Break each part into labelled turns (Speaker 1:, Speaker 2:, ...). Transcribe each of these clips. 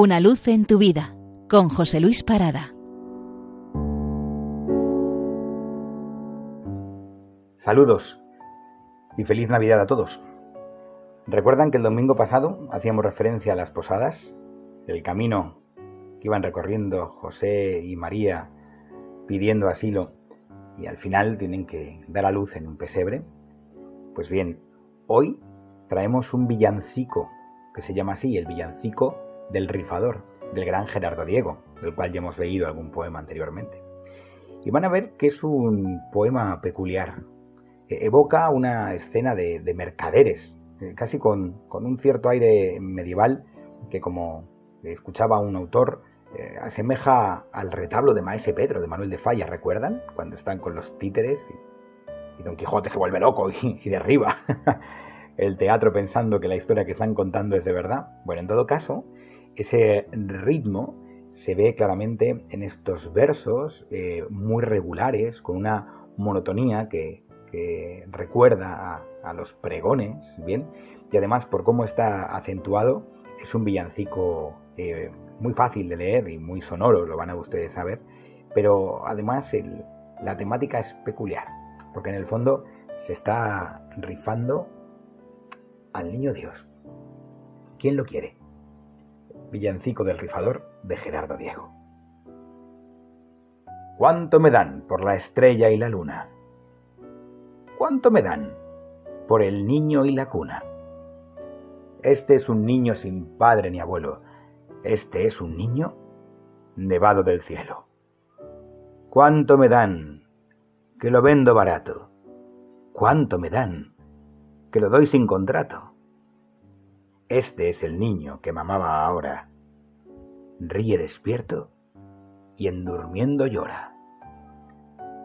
Speaker 1: Una luz en tu vida con José Luis Parada.
Speaker 2: Saludos y feliz Navidad a todos. ¿Recuerdan que el domingo pasado hacíamos referencia a las posadas? El camino que iban recorriendo José y María pidiendo asilo y al final tienen que dar a luz en un pesebre. Pues bien, hoy traemos un villancico que se llama así, el villancico del rifador, del gran Gerardo Diego, del cual ya hemos leído algún poema anteriormente. Y van a ver que es un poema peculiar. E-, evoca una escena de, mercaderes, eh, casi con, un cierto aire medieval que, como escuchaba un autor, eh, asemeja al retablo de Maese Pedro de Manuel de Falla, ¿recuerdan? Cuando están con los títeres y, Don Quijote se vuelve loco y, y derriba el teatro pensando que la historia que están contando es de verdad. Bueno, en todo caso, ese ritmo se ve claramente en estos versos eh, muy regulares, con una monotonía que, recuerda a, los pregones, ¿bien? Y además, por cómo está acentuado, es un villancico eh, muy fácil de leer y muy sonoro, lo van a ustedes saber, pero además la temática es peculiar, porque en el fondo se está rifando al niño Dios. ¿Quién lo quiere? Villancico del rifador de Gerardo Diego. ¿Cuánto me dan por la estrella y la luna? ¿Cuánto me dan por el niño y la cuna? Este es un niño sin padre ni abuelo. Este es un niño nevado del cielo. ¿Cuánto me dan? Que lo vendo barato. ¿Cuánto me dan? Que lo doy sin contrato. Este es el niño que mamaba ahora. Ríe despierto y en durmiendo llora.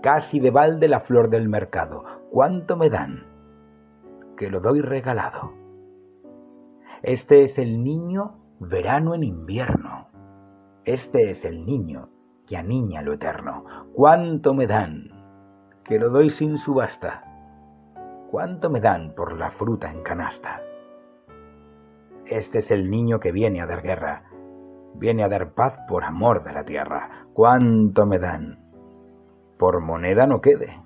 Speaker 2: Casi de balde la flor del mercado. ¿Cuánto me dan? Que lo doy regalado. Este es el niño verano en invierno. Este es el niño que aniña lo eterno. ¿Cuánto me dan? Que lo doy sin subasta. ¿Cuánto me dan por la fruta en canasta? Este es el niño que viene a dar guerra, viene a dar paz por amor de la tierra. ¿Cuánto me dan? Por moneda no quede.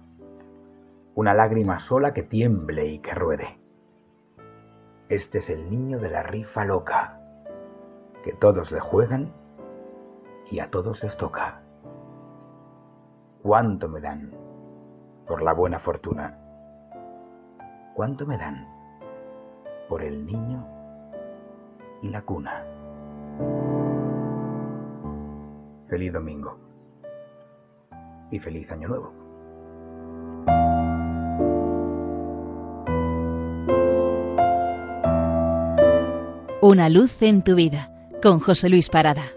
Speaker 2: Una lágrima sola que tiemble y que ruede. Este es el niño de la rifa loca, que todos le juegan y a todos les toca. ¿Cuánto me dan por la buena fortuna? ¿Cuánto me dan por el niño y la cuna. Feliz domingo y feliz año nuevo.
Speaker 1: Una luz en tu vida con José Luis Parada.